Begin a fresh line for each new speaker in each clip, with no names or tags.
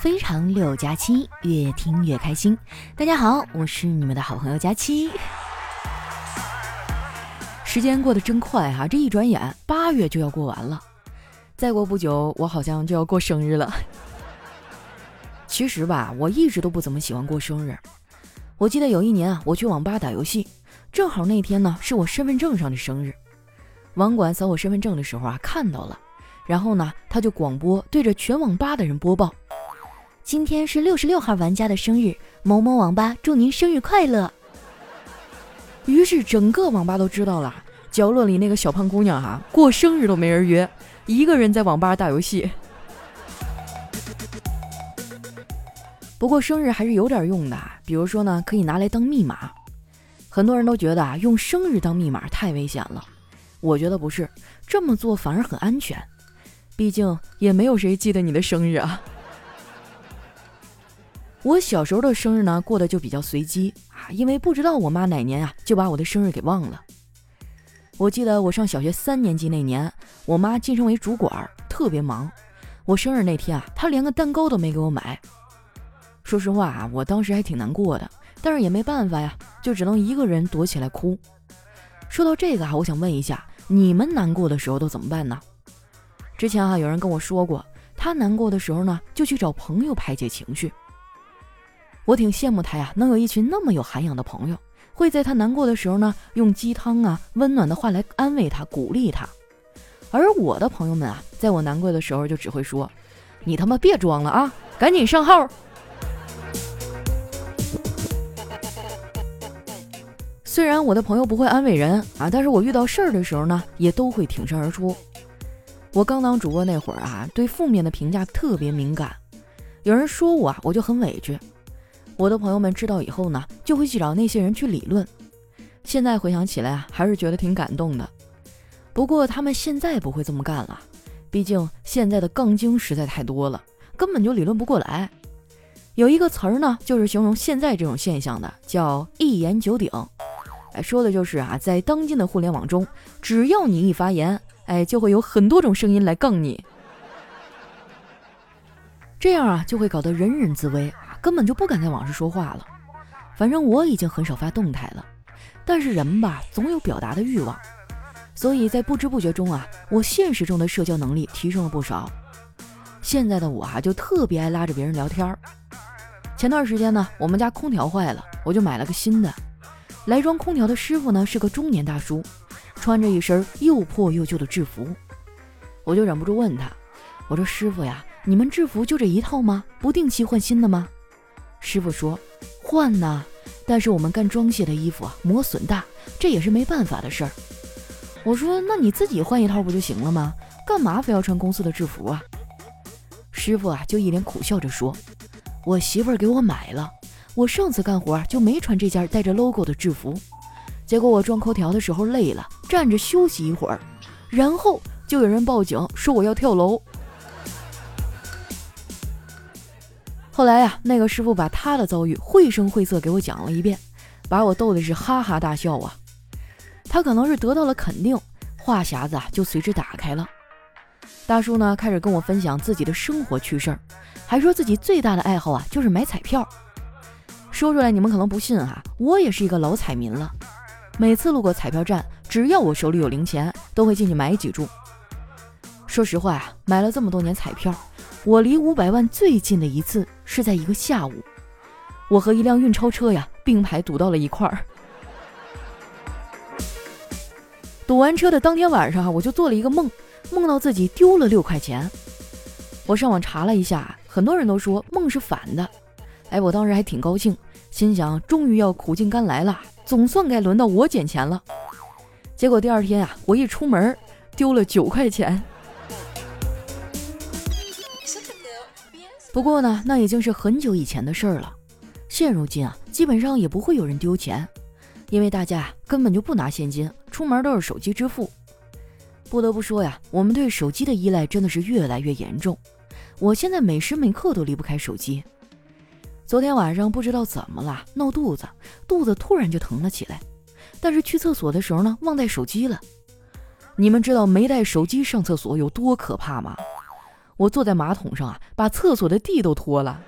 非常六加七，越听越开心。大家好，我是你们的好朋友佳期。时间过得真快哈，这一转眼八月就要过完了，再过不久我好像就要过生日了。其实吧，我一直都不怎么喜欢过生日。我记得有一年啊，我去网吧打游戏，正好那天呢是我身份证上的生日。网管扫我身份证的时候啊，看到了，然后呢他就广播对着全网吧的人播报。今天是六十六号玩家的生日，某某网吧祝您生日快乐。于是整个网吧都知道了，角落里那个小胖姑娘哈，过生日都没人约，一个人在网吧打游戏。不过生日还是有点用的，比如说呢，可以拿来当密码。很多人都觉得啊，用生日当密码太危险了，我觉得不是，这么做反而很安全，毕竟也没有谁记得你的生日啊。我小时候的生日呢，过得就比较随机啊，因为不知道我妈哪年啊就把我的生日给忘了。我记得我上小学三年级那年，我妈晋升为主管，特别忙。我生日那天啊，她连个蛋糕都没给我买。说实话啊，我当时还挺难过的，但是也没办法呀，就只能一个人躲起来哭。说到这个啊，我想问一下，你们难过的时候都怎么办呢？之前啊，有人跟我说过，他难过的时候呢，就去找朋友排解情绪。我挺羡慕他呀，能有一群那么有涵养的朋友，会在他难过的时候呢，用鸡汤啊、温暖的话来安慰他、鼓励他。而我的朋友们啊，在我难过的时候就只会说：“你他妈别装了啊，赶紧上号。”虽然我的朋友不会安慰人啊，但是我遇到事儿的时候呢，也都会挺身而出。我刚当主播那会儿啊，对负面的评价特别敏感，有人说我啊，我就很委屈。我的朋友们知道以后呢，就会去找那些人去理论。现在回想起来啊，还是觉得挺感动的。不过他们现在不会这么干了，毕竟现在的杠精实在太多了，根本就理论不过来。有一个词儿呢，就是形容现在这种现象的，叫一言九鼎。哎，说的就是啊，在当今的互联网中，只要你一发言，哎，就会有很多种声音来杠你。这样啊，就会搞得人人自危。根本就不敢在网上说话了。反正我已经很少发动态了，但是人吧，总有表达的欲望，所以在不知不觉中啊，我现实中的社交能力提升了不少。现在的我啊，就特别爱拉着别人聊天儿。前段时间呢，我们家空调坏了，我就买了个新的。来装空调的师傅呢，是个中年大叔，穿着一身又破又旧的制服。我就忍不住问他：“我说师傅呀，你们制服就这一套吗？不定期换新的吗？”师傅说：“换呐，但是我们干装卸的衣服啊，磨损大，这也是没办法的事儿。”我说：“那你自己换一套不就行了吗？干嘛非要穿公司的制服啊？”师傅啊，就一脸苦笑着说：“我媳妇儿给我买了，我上次干活就没穿这件带着 logo 的制服，结果我装空调的时候累了，站着休息一会儿，然后就有人报警说我要跳楼。”后来呀，那个师傅把他的遭遇绘声绘色给我讲了一遍，把我逗的是哈哈大笑啊。他可能是得到了肯定，话匣子啊就随之打开了。大叔呢开始跟我分享自己的生活趣事儿，还说自己最大的爱好啊就是买彩票。说出来你们可能不信啊，我也是一个老彩民了。每次路过彩票站，只要我手里有零钱，都会进去买几注。说实话呀，买了这么多年彩票。我离五百万最近的一次是在一个下午，我和一辆运钞车呀并排堵到了一块儿。堵完车的当天晚上，我就做了一个梦，梦到自己丢了六块钱。我上网查了一下，很多人都说梦是反的。哎，我当时还挺高兴，心想终于要苦尽甘来了，总算该轮到我捡钱了。结果第二天啊，我一出门丢了九块钱。不过呢，那已经是很久以前的事儿了。现如今啊，基本上也不会有人丢钱，因为大家根本就不拿现金，出门都是手机支付。不得不说呀，我们对手机的依赖真的是越来越严重。我现在每时每刻都离不开手机。昨天晚上不知道怎么了，闹肚子，肚子突然就疼了起来。但是去厕所的时候呢，忘带手机了。你们知道没带手机上厕所有多可怕吗？我坐在马桶上啊。把厕所的地都拖了。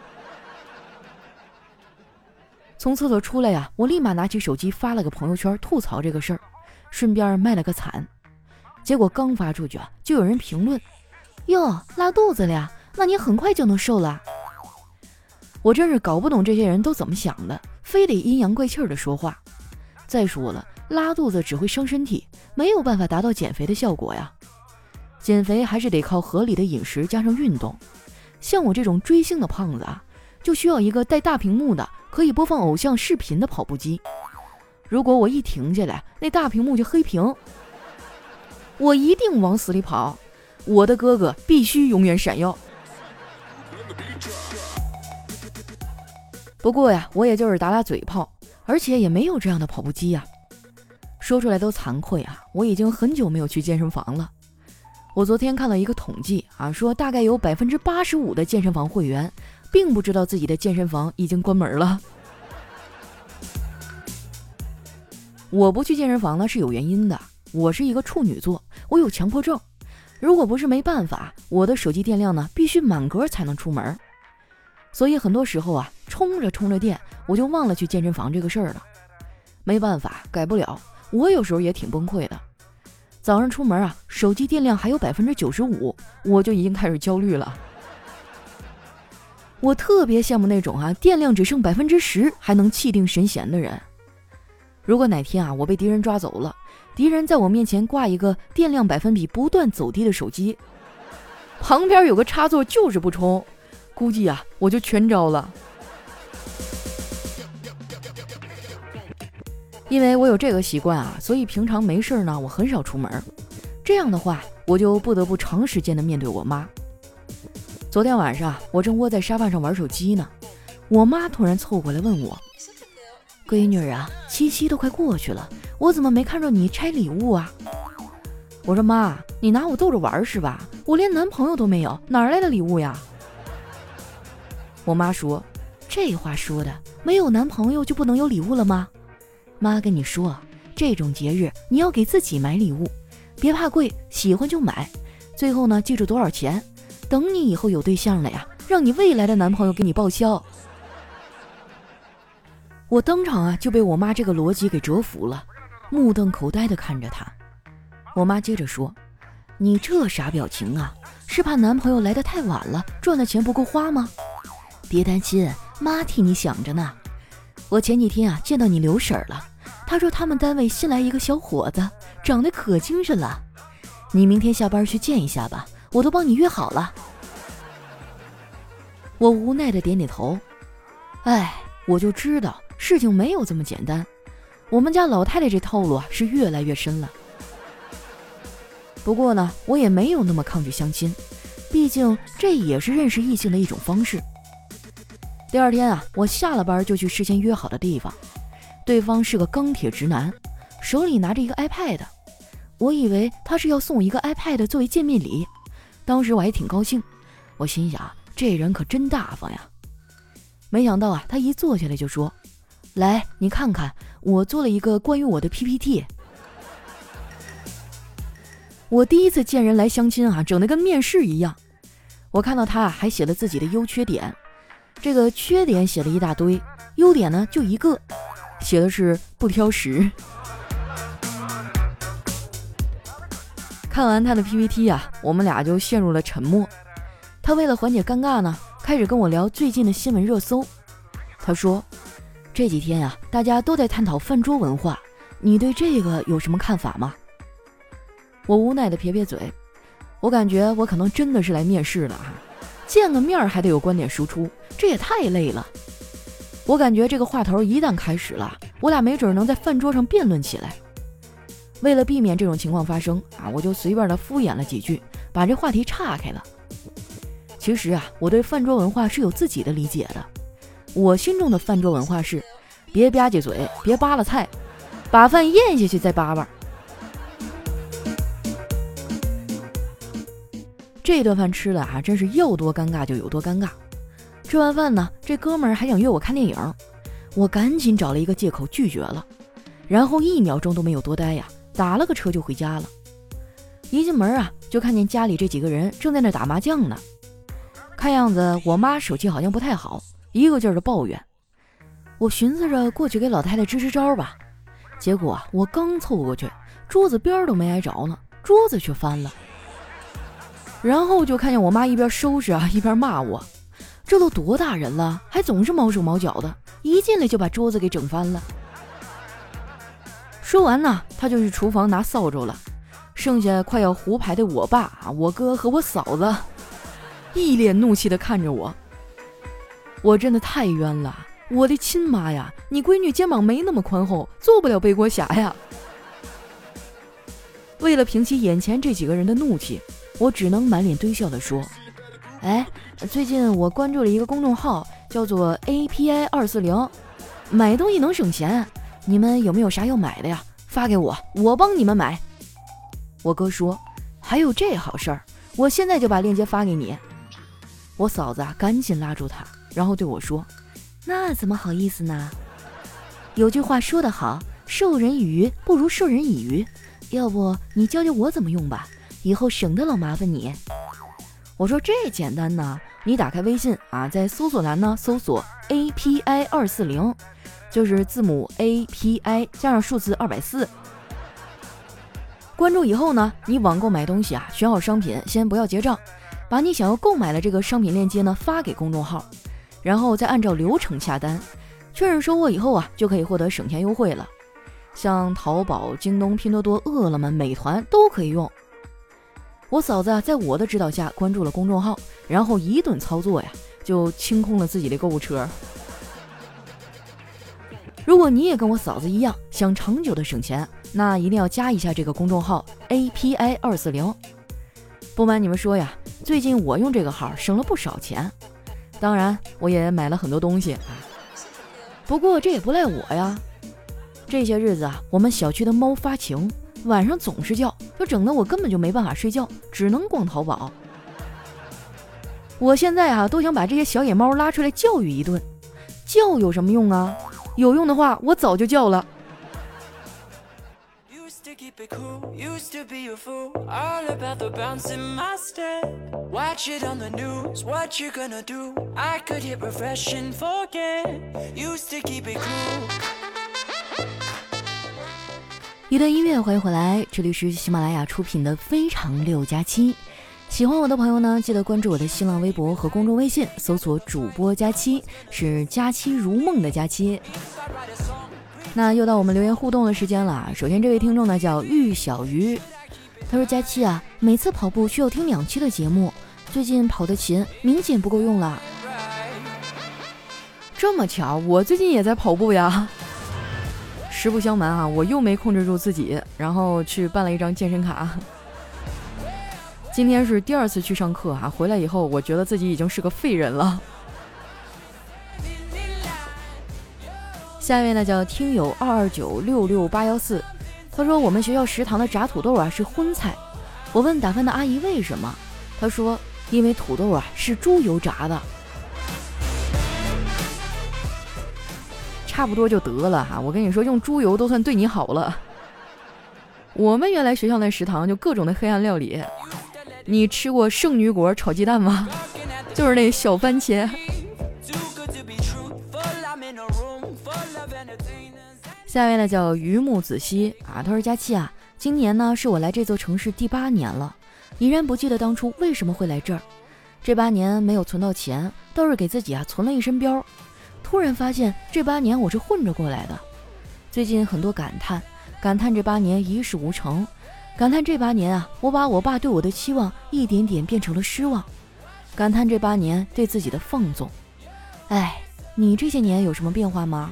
从厕所出来呀，我立马拿起手机发了个朋友圈吐槽这个事儿，顺便卖了个惨。结果刚发出去啊，就有人评论：“哟，拉肚子了呀？那你很快就能瘦了。”我真是搞不懂这些人都怎么想的，非得阴阳怪气的说话。再说了，拉肚子只会伤身体，没有办法达到减肥的效果呀。减肥还是得靠合理的饮食加上运动。像我这种追星的胖子啊，就需要一个带大屏幕的。可以播放偶像视频的跑步机，如果我一停下来，那大屏幕就黑屏。我一定往死里跑，我的哥哥必须永远闪耀。不过呀，我也就是打打嘴炮，而且也没有这样的跑步机呀。说出来都惭愧啊，我已经很久没有去健身房了。我昨天看了一个统计啊，说大概有百分之八十五的健身房会员。并不知道自己的健身房已经关门了。我不去健身房呢是有原因的，我是一个处女座，我有强迫症。如果不是没办法，我的手机电量呢必须满格才能出门。所以很多时候啊，充着充着电，我就忘了去健身房这个事儿了。没办法，改不了。我有时候也挺崩溃的。早上出门啊，手机电量还有百分之九十五，我就已经开始焦虑了。我特别羡慕那种啊，电量只剩百分之十还能气定神闲的人。如果哪天啊，我被敌人抓走了，敌人在我面前挂一个电量百分比不断走低的手机，旁边有个插座就是不充，估计啊，我就全招了。因为我有这个习惯啊，所以平常没事儿呢，我很少出门。这样的话，我就不得不长时间的面对我妈。昨天晚上，我正窝在沙发上玩手机呢，我妈突然凑过来问我：“闺女啊，七夕都快过去了，我怎么没看着你拆礼物啊？”我说：“妈，你拿我逗着玩是吧？我连男朋友都没有，哪来的礼物呀？”我妈说：“这话说的，没有男朋友就不能有礼物了吗？妈跟你说，这种节日你要给自己买礼物，别怕贵，喜欢就买，最后呢，记住多少钱。”等你以后有对象了呀，让你未来的男朋友给你报销。我当场啊就被我妈这个逻辑给折服了，目瞪口呆的看着她。我妈接着说：“你这啥表情啊？是怕男朋友来的太晚了，赚的钱不够花吗？别担心，妈替你想着呢。我前几天啊见到你刘婶儿了，他说他们单位新来一个小伙子，长得可精神了。你明天下班去见一下吧。”我都帮你约好了，我无奈的点点头。哎，我就知道事情没有这么简单。我们家老太太这套路啊是越来越深了。不过呢，我也没有那么抗拒相亲，毕竟这也是认识异性的一种方式。第二天啊，我下了班就去事先约好的地方，对方是个钢铁直男，手里拿着一个 iPad，我以为他是要送我一个 iPad 作为见面礼。当时我还挺高兴，我心想这人可真大方呀。没想到啊，他一坐下来就说：“来，你看看，我做了一个关于我的 PPT。”我第一次见人来相亲啊，整的跟面试一样。我看到他还写了自己的优缺点，这个缺点写了一大堆，优点呢就一个，写的是不挑食。看完他的 PPT 呀，我们俩就陷入了沉默。他为了缓解尴尬呢，开始跟我聊最近的新闻热搜。他说：“这几天呀，大家都在探讨饭桌文化，你对这个有什么看法吗？”我无奈的撇撇嘴，我感觉我可能真的是来面试的啊，见个面还得有观点输出，这也太累了。我感觉这个话头一旦开始了，我俩没准能在饭桌上辩论起来。为了避免这种情况发生啊，我就随便的敷衍了几句，把这话题岔开了。其实啊，我对饭桌文化是有自己的理解的。我心中的饭桌文化是：别吧唧嘴，别扒拉菜，把饭咽下去再扒扒。这顿饭吃的啊，真是要多尴尬就有多尴尬。吃完饭呢，这哥们还想约我看电影，我赶紧找了一个借口拒绝了，然后一秒钟都没有多待呀。打了个车就回家了，一进门啊，就看见家里这几个人正在那打麻将呢。看样子我妈手气好像不太好，一个劲儿的抱怨。我寻思着过去给老太太支支招吧，结果啊，我刚凑过去，桌子边都没挨着呢，桌子却翻了。然后就看见我妈一边收拾啊，一边骂我：“这都多大人了，还总是毛手毛脚的，一进来就把桌子给整翻了。”说完呢，他就去厨房拿扫帚了。剩下快要胡牌的我爸、我哥和我嫂子，一脸怒气地看着我。我真的太冤了，我的亲妈呀！你闺女肩膀没那么宽厚，做不了背锅侠呀。为了平息眼前这几个人的怒气，我只能满脸堆笑地说：“哎，最近我关注了一个公众号，叫做 API 二四零，买东西能省钱。你们有没有啥要买的呀？发给我，我帮你们买。”我哥说：“还有这好事儿，我现在就把链接发给你。”我嫂子啊，赶紧拉住他，然后对我说：“那怎么好意思呢？有句话说得好，授人以鱼不如授人以渔。要不你教教我怎么用吧，以后省得老麻烦你。”我说：“这简单呢，你打开微信啊，在搜索栏呢搜索 API 二四零，就是字母 API 加上数字二百四。”关注以后呢，你网购买东西啊，选好商品，先不要结账，把你想要购买的这个商品链接呢发给公众号，然后再按照流程下单，确认收货以后啊，就可以获得省钱优惠了。像淘宝、京东、拼多多、饿了么、美团都可以用。我嫂子啊，在我的指导下关注了公众号，然后一顿操作呀，就清空了自己的购物车。如果你也跟我嫂子一样想长久的省钱。那一定要加一下这个公众号 API 二四零。不瞒你们说呀，最近我用这个号省了不少钱，当然我也买了很多东西。不过这也不赖我呀，这些日子啊，我们小区的猫发情，晚上总是叫，就整得我根本就没办法睡觉，只能逛淘宝。我现在啊，都想把这些小野猫拉出来教育一顿。叫有什么用啊？有用的话，我早就叫了。一段音乐，欢迎回来，这里是喜马拉雅出品的《非常六加七》。喜欢我的朋友呢，记得关注我的新浪微博和公众微信，搜索“主播佳期”，是“佳期如梦”的佳期。那又到我们留言互动的时间了。首先，这位听众呢叫玉小鱼，他说：“佳期啊，每次跑步需要听两期的节目，最近跑的勤，明显不够用了。”这么巧，我最近也在跑步呀。实不相瞒啊，我又没控制住自己，然后去办了一张健身卡。今天是第二次去上课啊，回来以后，我觉得自己已经是个废人了。下一位呢叫听友二二九六六八幺四，他说我们学校食堂的炸土豆啊是荤菜。我问打饭的阿姨为什么，他说因为土豆啊是猪油炸的。差不多就得了哈，我跟你说用猪油都算对你好了。我们原来学校那食堂就各种的黑暗料理，你吃过圣女果炒鸡蛋吗？就是那小番茄。下一位呢叫榆木子熙啊，他说佳期啊，今年呢是我来这座城市第八年了，依然不记得当初为什么会来这儿。这八年没有存到钱，倒是给自己啊存了一身膘。突然发现这八年我是混着过来的，最近很多感叹，感叹这八年一事无成，感叹这八年啊我把我爸对我的期望一点点变成了失望，感叹这八年对自己的放纵。哎，你这些年有什么变化吗？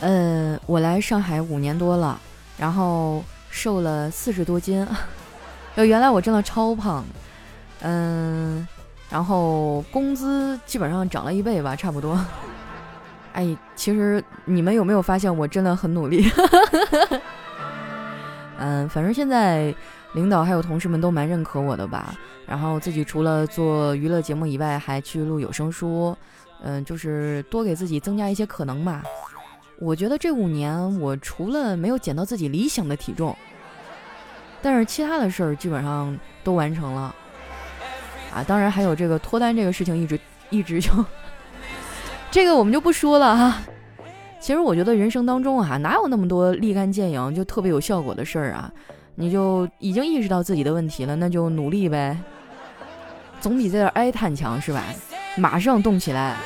呃，我来上海五年多了，然后瘦了四十多斤。呃，原来我真的超胖，嗯，然后工资基本上涨了一倍吧，差不多。哎，其实你们有没有发现我真的很努力？嗯，反正现在领导还有同事们都蛮认可我的吧。然后自己除了做娱乐节目以外，还去录有声书，嗯，就是多给自己增加一些可能吧。我觉得这五年，我除了没有减到自己理想的体重，但是其他的事儿基本上都完成了。啊。当然还有这个脱单这个事情，一直一直就 这个我们就不说了哈。其实我觉得人生当中啊，哪有那么多立竿见影就特别有效果的事儿啊？你就已经意识到自己的问题了，那就努力呗，总比在这哀叹强是吧？马上动起来。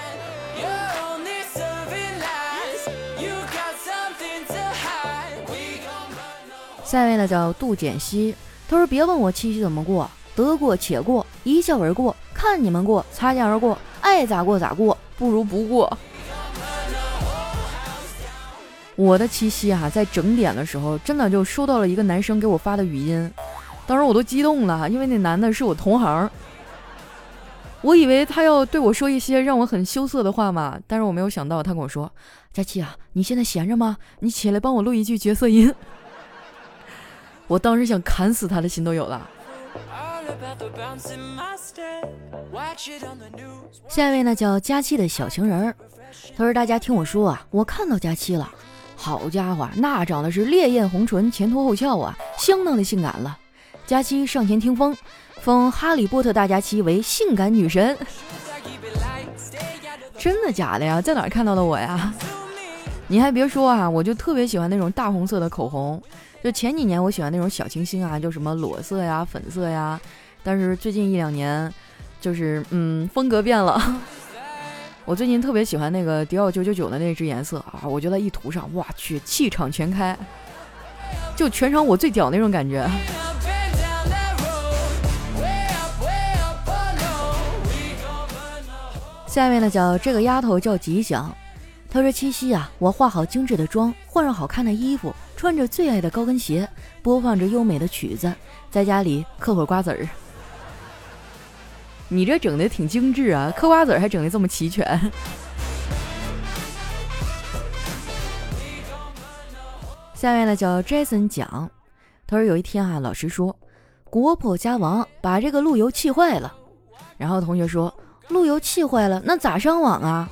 下一位呢叫杜简熙，他说：“别问我七夕怎么过，得过且过，一笑而过，看你们过，擦肩而过，爱咋过咋过，不如不过。”我的七夕啊，在整点的时候，真的就收到了一个男生给我发的语音，当时我都激动了，因为那男的是我同行，我以为他要对我说一些让我很羞涩的话嘛，但是我没有想到他跟我说：“佳期啊，你现在闲着吗？你起来帮我录一句角色音。”我当时想砍死他的心都有了。下一位呢，叫佳期的小情人儿，他说：“大家听我说啊，我看到佳期了。”好家伙，那长得是烈焰红唇，前凸后翘啊，相当的性感了。佳期上前听风，封哈利波特大佳期为性感女神。真的假的呀？在哪儿看到的我呀？你还别说啊，我就特别喜欢那种大红色的口红。就前几年我喜欢那种小清新啊，就什么裸色呀、粉色呀。但是最近一两年，就是嗯，风格变了。我最近特别喜欢那个迪奥九九九的那支颜色啊，我觉得一涂上，哇去，气场全开，就全场我最屌那种感觉。下面呢叫这个丫头叫吉祥，她说七夕啊，我化好精致的妆，换上好看的衣服，穿着最爱的高跟鞋，播放着优美的曲子，在家里嗑会瓜子儿。你这整的挺精致啊，嗑瓜子儿还整的这么齐全。下面呢叫 Jason 讲，他说有一天啊，老师说国破家亡，把这个路由气坏了。然后同学说路由气坏了，那咋上网啊？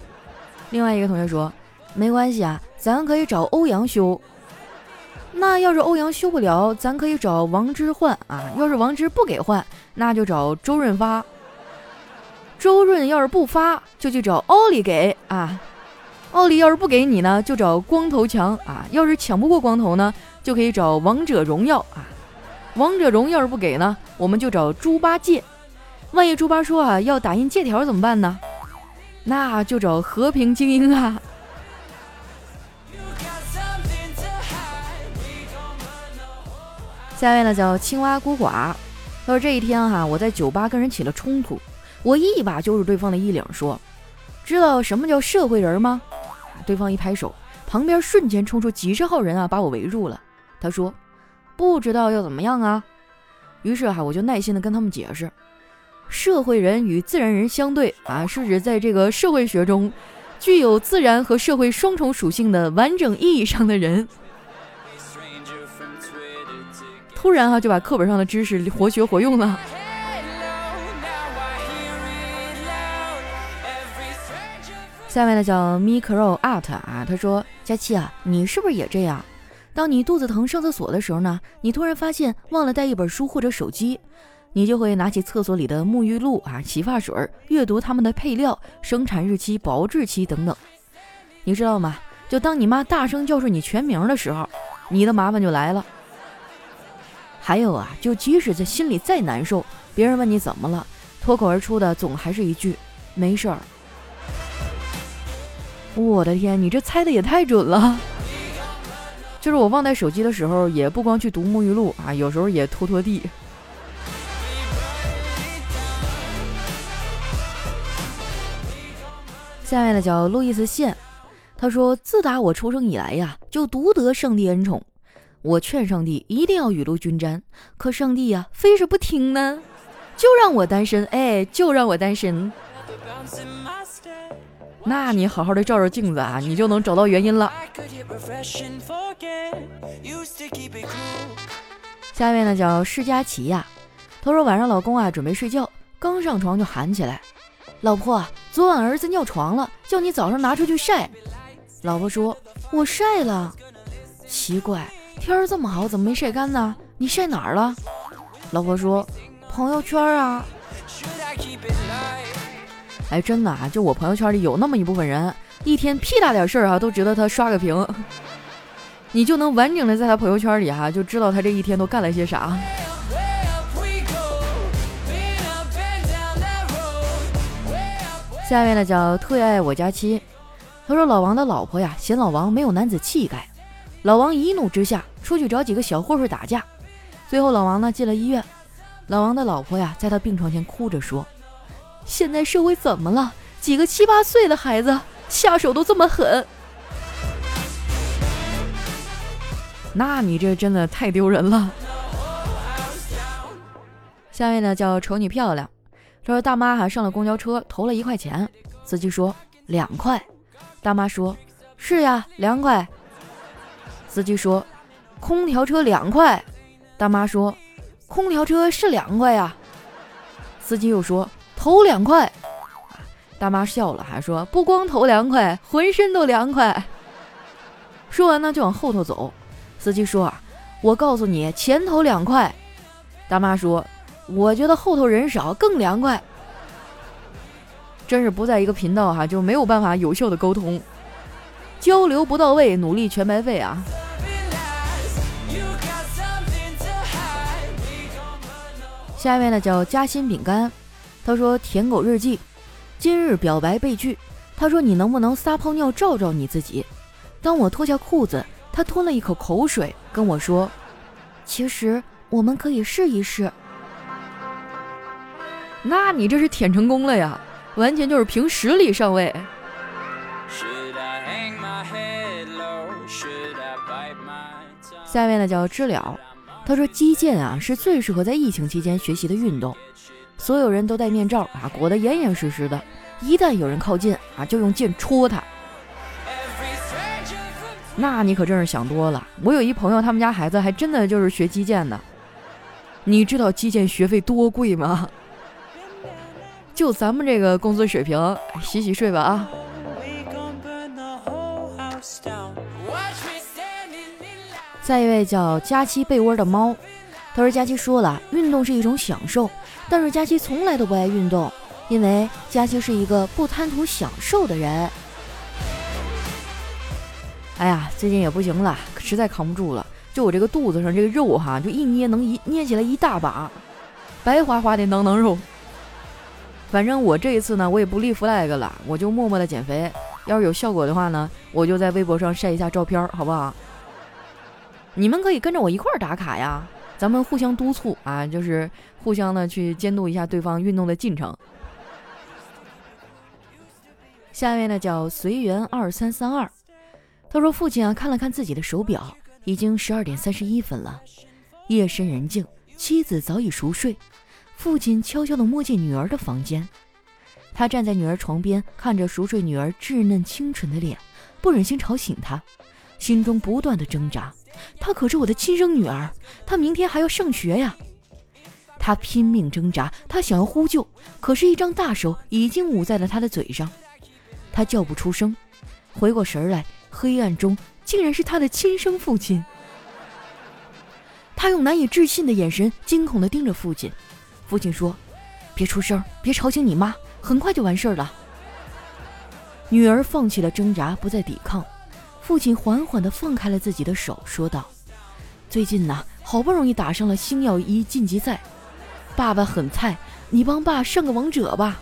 另外一个同学说没关系啊，咱可以找欧阳修。那要是欧阳修不了，咱可以找王之换啊。要是王之不给换，那就找周润发。周润要是不发，就去找奥利给啊；奥利要是不给你呢，就找光头强啊；要是抢不过光头呢，就可以找王者荣耀啊；王者荣耀要是不给呢，我们就找猪八戒。万一猪八说啊要打印借条怎么办呢？那就找和平精英啊。下面呢叫青蛙孤寡，他说这一天哈，我在酒吧跟人起了冲突。我一把揪住对方的衣领，说：“知道什么叫社会人吗？”对方一拍手，旁边瞬间冲出几十号人啊，把我围住了。他说：“不知道要怎么样啊？”于是哈，我就耐心的跟他们解释：“社会人与自然人相对啊，是指在这个社会学中，具有自然和社会双重属性的完整意义上的人。”突然哈，就把课本上的知识活学活用了。下面呢叫 Micro Art 啊，他说：佳期啊，你是不是也这样？当你肚子疼上厕所的时候呢，你突然发现忘了带一本书或者手机，你就会拿起厕所里的沐浴露啊、洗发水，阅读它们的配料、生产日期、保质期等等。你知道吗？就当你妈大声叫出你全名的时候，你的麻烦就来了。还有啊，就即使在心里再难受，别人问你怎么了，脱口而出的总还是一句没事儿。我的天，你这猜的也太准了！就是我忘带手机的时候，也不光去读沐浴露啊，有时候也拖拖地。下面的叫路易斯线，他说：“自打我出生以来呀，就独得上帝恩宠。我劝上帝一定要雨露均沾，可上帝呀，非是不听呢，就让我单身，哎，就让我单身。”那你好好的照照镜子啊，你就能找到原因了。下面呢叫施佳琪呀，他说晚上老公啊准备睡觉，刚上床就喊起来：“老婆，昨晚儿子尿床了，叫你早上拿出去晒。”老婆说：“我晒了。”奇怪，天儿这么好，怎么没晒干呢？你晒哪儿了？老婆说：“朋友圈啊。”哎，真的啊，就我朋友圈里有那么一部分人，一天屁大点事儿啊，都值得他刷个屏。你就能完整的在他朋友圈里哈，就知道他这一天都干了些啥。下面呢叫特爱我家妻，他说老王的老婆呀嫌老王没有男子气概，老王一怒之下出去找几个小混混打架，最后老王呢进了医院，老王的老婆呀在他病床前哭着说。现在社会怎么了？几个七八岁的孩子下手都这么狠，那你这真的太丢人了。下面呢叫瞅你漂亮，他说大妈还上了公交车投了一块钱，司机说两块，大妈说是呀两块，司机说空调车两块，大妈说空调车是两块呀，司机又说。投两块，大妈笑了，还说不光投两块，浑身都凉快。说完呢，就往后头走。司机说啊，我告诉你，前头两块。大妈说，我觉得后头人少更凉快。真是不在一个频道哈，就没有办法有效的沟通，交流不到位，努力全白费啊。下面呢叫夹心饼干。他说：“舔狗日记，今日表白被拒。他说：‘你能不能撒泡尿照照你自己？’当我脱下裤子，他吞了一口口水，跟我说：‘其实我们可以试一试。’那你这是舔成功了呀？完全就是凭实力上位。下面呢叫知了，他说：‘击剑啊，是最适合在疫情期间学习的运动。’所有人都戴面罩啊，裹得严严实实的。一旦有人靠近啊，就用剑戳他。那你可真是想多了。我有一朋友，他们家孩子还真的就是学击剑的。你知道击剑学费多贵吗？就咱们这个工资水平，洗洗睡吧啊。再一位叫佳期被窝的猫，他说佳期说了，运动是一种享受。但是佳期从来都不爱运动，因为佳期是一个不贪图享受的人。哎呀，最近也不行了，实在扛不住了。就我这个肚子上这个肉哈，就一捏能一捏起来一大把，白花花的囊囊肉。反正我这一次呢，我也不立 flag 了，我就默默的减肥。要是有效果的话呢，我就在微博上晒一下照片，好不好？你们可以跟着我一块儿打卡呀。咱们互相督促啊，就是互相的去监督一下对方运动的进程。下面呢叫随缘二三三二，他说父亲啊看了看自己的手表，已经十二点三十一分了。夜深人静，妻子早已熟睡，父亲悄悄地摸进女儿的房间，他站在女儿床边，看着熟睡女儿稚嫩清纯的脸，不忍心吵醒她，心中不断的挣扎。她可是我的亲生女儿，她明天还要上学呀！他拼命挣扎，他想要呼救，可是，一张大手已经捂在了他的嘴上，他叫不出声。回过神来，黑暗中竟然是他的亲生父亲。他用难以置信的眼神惊恐地盯着父亲。父亲说：“别出声，别吵醒你妈，很快就完事儿了。”女儿放弃了挣扎，不再抵抗。父亲缓缓地放开了自己的手，说道：“最近呢，好不容易打上了星耀一晋级赛，爸爸很菜，你帮爸上个王者吧。”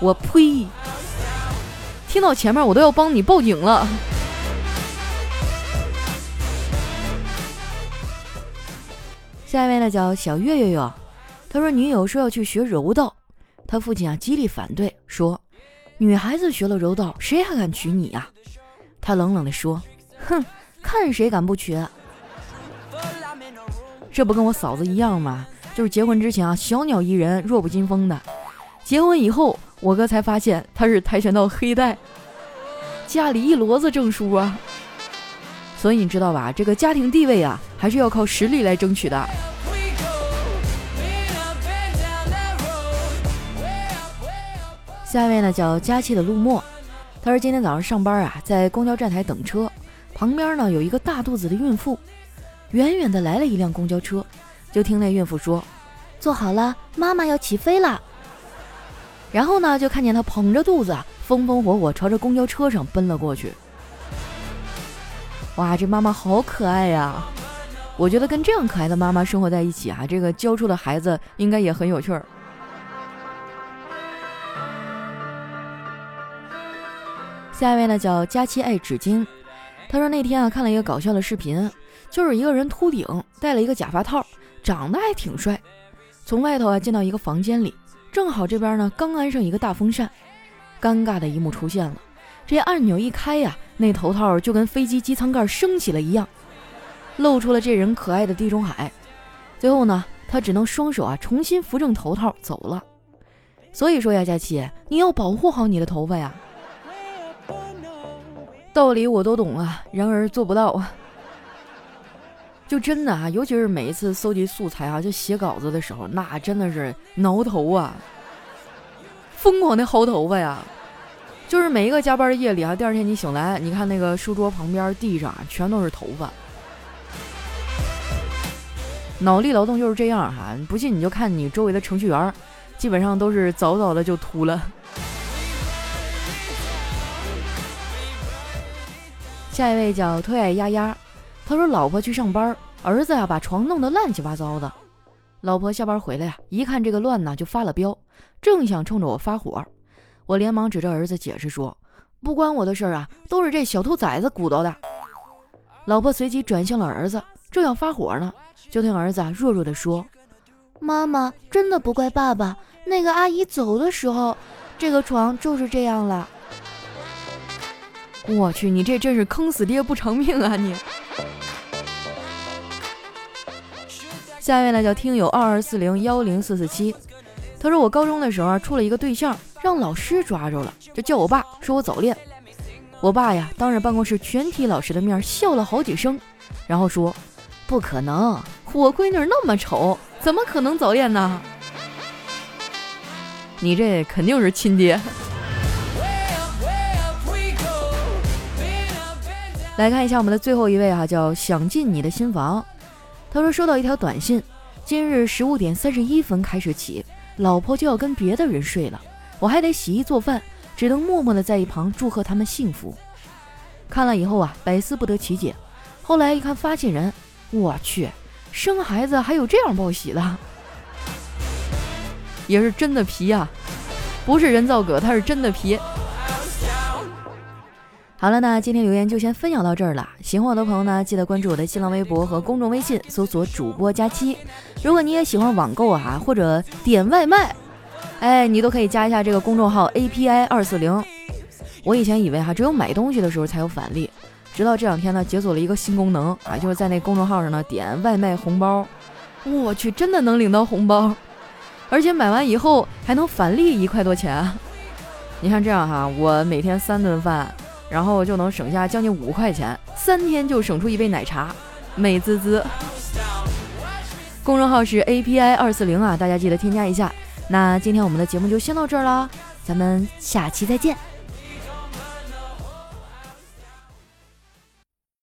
我呸！听到前面我都要帮你报警了。下一位呢叫小月月月，他说女友说要去学柔道，他父亲啊极力反对，说。女孩子学了柔道，谁还敢娶你呀？他冷冷地说：“哼，看谁敢不娶。”这不跟我嫂子一样吗？就是结婚之前啊，小鸟依人，弱不禁风的；结婚以后，我哥才发现他是跆拳道黑带，家里一摞子证书啊。所以你知道吧？这个家庭地位啊，还是要靠实力来争取的。下一位呢叫佳期的陆墨，他说今天早上上班啊，在公交站台等车，旁边呢有一个大肚子的孕妇，远远的来了一辆公交车，就听那孕妇说：“坐好了，妈妈要起飞了。然后呢，就看见他捧着肚子啊，风风火火朝着公交车上奔了过去。哇，这妈妈好可爱呀！我觉得跟这样可爱的妈妈生活在一起啊，这个教出的孩子应该也很有趣儿。下一位呢叫佳期爱纸巾，他说那天啊看了一个搞笑的视频，就是一个人秃顶，戴了一个假发套，长得还挺帅。从外头啊进到一个房间里，正好这边呢刚安上一个大风扇，尴尬的一幕出现了，这按钮一开呀，那头套就跟飞机机舱盖升起了一样，露出了这人可爱的地中海。最后呢，他只能双手啊重新扶正头套走了。所以说呀，佳琪，你要保护好你的头发呀。道理我都懂啊，然而做不到啊。就真的啊，尤其是每一次搜集素材啊，就写稿子的时候，那真的是挠头啊，疯狂的薅头发呀。就是每一个加班的夜里啊，第二天你醒来，你看那个书桌旁边地上全都是头发。脑力劳动就是这样哈，不信你就看你周围的程序员，基本上都是早早的就秃了。下一位叫推爱丫丫，他说老婆去上班，儿子呀把床弄得乱七八糟的。老婆下班回来呀，一看这个乱呢，就发了飙，正想冲着我发火，我连忙指着儿子解释说：“不关我的事儿啊，都是这小兔崽子鼓捣的。”老婆随即转向了儿子，正要发火呢，就听儿子啊弱弱地说：“妈妈真的不怪爸爸，那个阿姨走的时候，这个床就是这样了。”我去，你这真是坑死爹不偿命啊！你。下一位呢，叫听友二二四零幺零四四七，他说我高中的时候啊，处了一个对象，让老师抓住了，就叫我爸说我早恋。我爸呀，当着办公室全体老师的面笑了好几声，然后说：“不可能，我闺女那么丑，怎么可能早恋呢？你这肯定是亲爹。”来看一下我们的最后一位哈，叫想进你的新房。他说收到一条短信，今日十五点三十一分开始起，老婆就要跟别的人睡了，我还得洗衣做饭，只能默默的在一旁祝贺他们幸福。看了以后啊，百思不得其解。后来一看发信人，我去，生孩子还有这样报喜的，也是真的皮呀，不是人造革，他是真的皮。好了，那今天留言就先分享到这儿了。喜欢我的朋友呢，记得关注我的新浪微博和公众微信，搜索主播佳期。如果你也喜欢网购啊，或者点外卖，哎，你都可以加一下这个公众号 API 二四零。我以前以为哈，只有买东西的时候才有返利，直到这两天呢，解锁了一个新功能啊，就是在那公众号上呢点外卖红包，我去，真的能领到红包，而且买完以后还能返利一块多钱。你看这样哈，我每天三顿饭。然后就能省下将近五块钱，三天就省出一杯奶茶，美滋滋。公众号是 API 二四零啊，大家记得添加一下。那今天我们的节目就先到这儿了，咱们下期再见。